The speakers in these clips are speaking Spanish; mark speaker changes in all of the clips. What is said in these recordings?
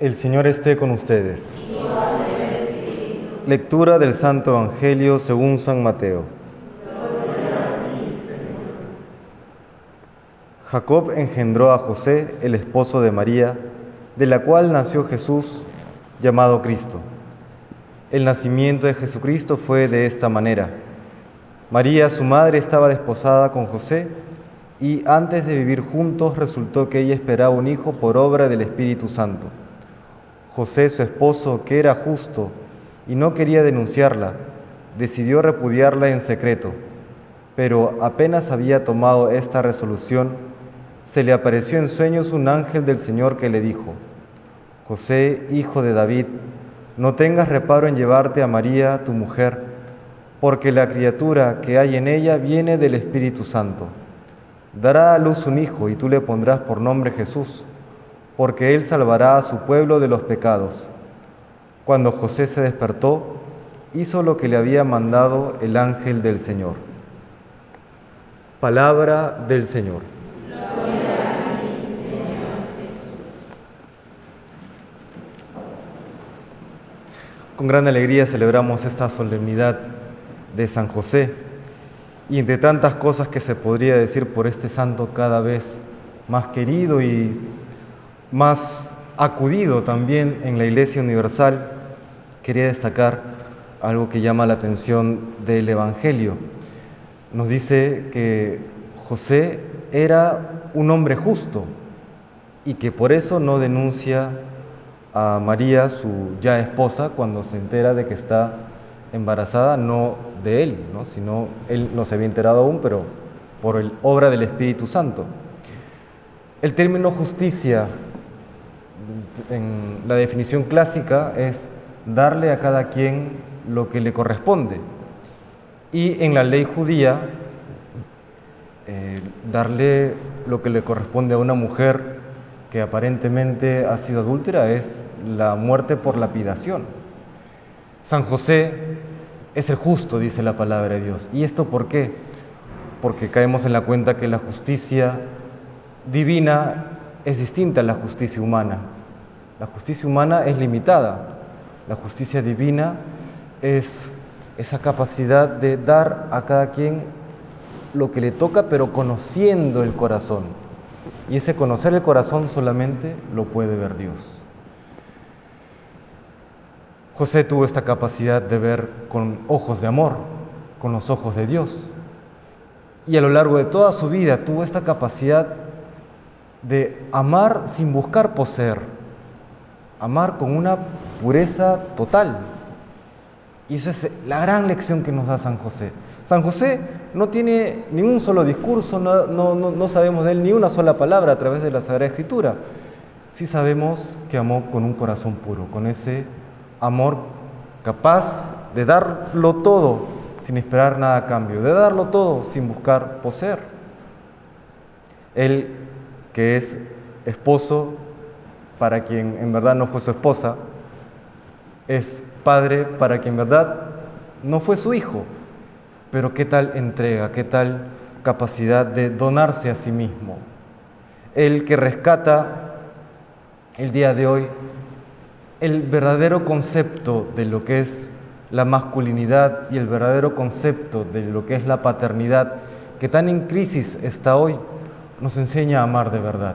Speaker 1: El Señor esté con ustedes. Lectura del Santo Evangelio según San Mateo. Jacob engendró a José, el esposo de María, de la cual nació Jesús, llamado Cristo. El nacimiento de Jesucristo fue de esta manera. María, su madre, estaba desposada con José y antes de vivir juntos resultó que ella esperaba un hijo por obra del Espíritu Santo. José, su esposo, que era justo y no quería denunciarla, decidió repudiarla en secreto, pero apenas había tomado esta resolución, se le apareció en sueños un ángel del Señor que le dijo, José, hijo de David, no tengas reparo en llevarte a María, tu mujer, porque la criatura que hay en ella viene del Espíritu Santo. Dará a luz un hijo y tú le pondrás por nombre Jesús, porque él salvará a su pueblo de los pecados. Cuando José se despertó, hizo lo que le había mandado el ángel del Señor. Palabra del Señor. Con gran alegría celebramos esta solemnidad de San José y entre tantas cosas que se podría decir por este santo cada vez más querido y más acudido también en la Iglesia Universal, quería destacar algo que llama la atención del Evangelio. Nos dice que José era un hombre justo y que por eso no denuncia a María, su ya esposa, cuando se entera de que está embarazada, no de él, ¿no? sino él no se había enterado aún, pero por el, obra del Espíritu Santo. El término justicia en la definición clásica es darle a cada quien lo que le corresponde. Y en la ley judía, eh, darle lo que le corresponde a una mujer que aparentemente ha sido adúltera es la muerte por lapidación. San José es el justo, dice la palabra de Dios. ¿Y esto por qué? Porque caemos en la cuenta que la justicia divina es distinta a la justicia humana. La justicia humana es limitada. La justicia divina es esa capacidad de dar a cada quien lo que le toca, pero conociendo el corazón. Y ese conocer el corazón solamente lo puede ver Dios. José tuvo esta capacidad de ver con ojos de amor, con los ojos de Dios. Y a lo largo de toda su vida tuvo esta capacidad de amar sin buscar poseer, amar con una pureza total. Y eso es la gran lección que nos da San José. San José no tiene ni un solo discurso, no, no, no, sabemos de él ni una sola palabra a través de la Sagrada Escritura. Sí sabemos que amó con un corazón puro, con ese amor capaz de darlo todo sin esperar nada a cambio, de darlo todo sin buscar poseer. Él, que es esposo para quien en verdad no fue su esposa, es padre para quien en verdad no fue su hijo, pero qué tal entrega, qué tal capacidad de donarse a sí mismo. El que rescata el día de hoy el verdadero concepto de lo que es la masculinidad y el verdadero concepto de lo que es la paternidad, que tan en crisis está hoy, nos enseña a amar de verdad.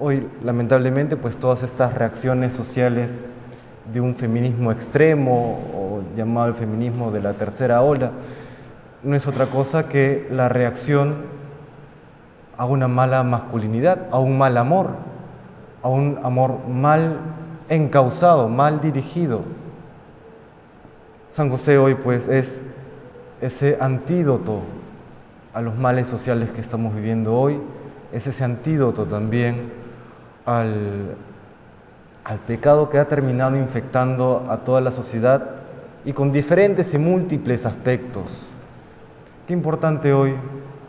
Speaker 1: Hoy, lamentablemente, pues todas estas reacciones sociales de un feminismo extremo o llamado el feminismo de la tercera ola, no es otra cosa que la reacción a una mala masculinidad, a un mal amor, a un amor mal encausado, mal dirigido. San José hoy pues es ese antídoto a los males sociales que estamos viviendo hoy, es ese antídoto también al, al pecado que ha terminado infectando a toda la sociedad y con diferentes y múltiples aspectos. Qué importante hoy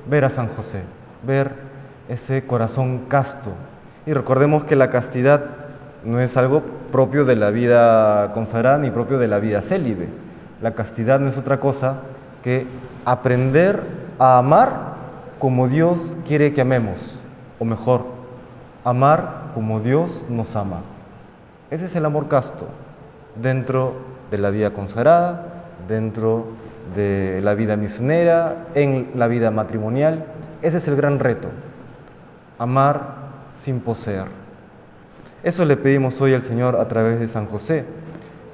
Speaker 1: ver a San José, ver ese corazón casto. Y recordemos que la castidad no es algo propio de la vida consagrada ni propio de la vida célibe. La castidad no es otra cosa que aprender a amar como Dios quiere que amemos, o mejor, amar como Dios nos ama. Ese es el amor casto dentro de la vida consagrada, dentro de la vida misionera, en la vida matrimonial. Ese es el gran reto, amar sin poseer. Eso le pedimos hoy al Señor a través de San José,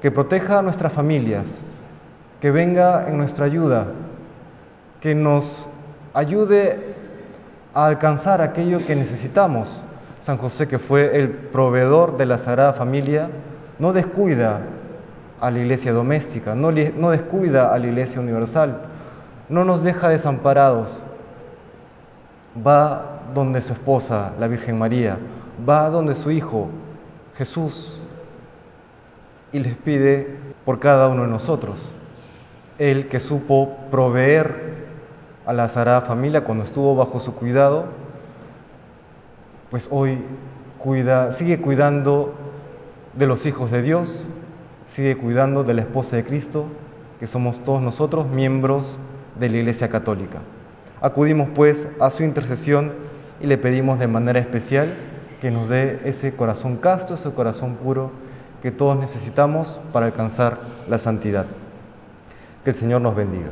Speaker 1: que proteja a nuestras familias, que venga en nuestra ayuda, que nos ayude a alcanzar aquello que necesitamos. San José, que fue el proveedor de la Sagrada Familia, no descuida a la iglesia doméstica, no, descuida a la iglesia universal, no nos deja desamparados. Va donde su esposa, la Virgen María, va donde su Hijo, Jesús, y les pide por cada uno de nosotros. Él que supo proveer a la Sagrada Familia cuando estuvo bajo su cuidado, pues hoy cuida, sigue cuidando de los hijos de Dios, sigue cuidando de la esposa de Cristo, que somos todos nosotros miembros de la Iglesia Católica. Acudimos pues a su intercesión y le pedimos de manera especial que nos dé ese corazón casto, ese corazón puro que todos necesitamos para alcanzar la santidad. Que el Señor nos bendiga.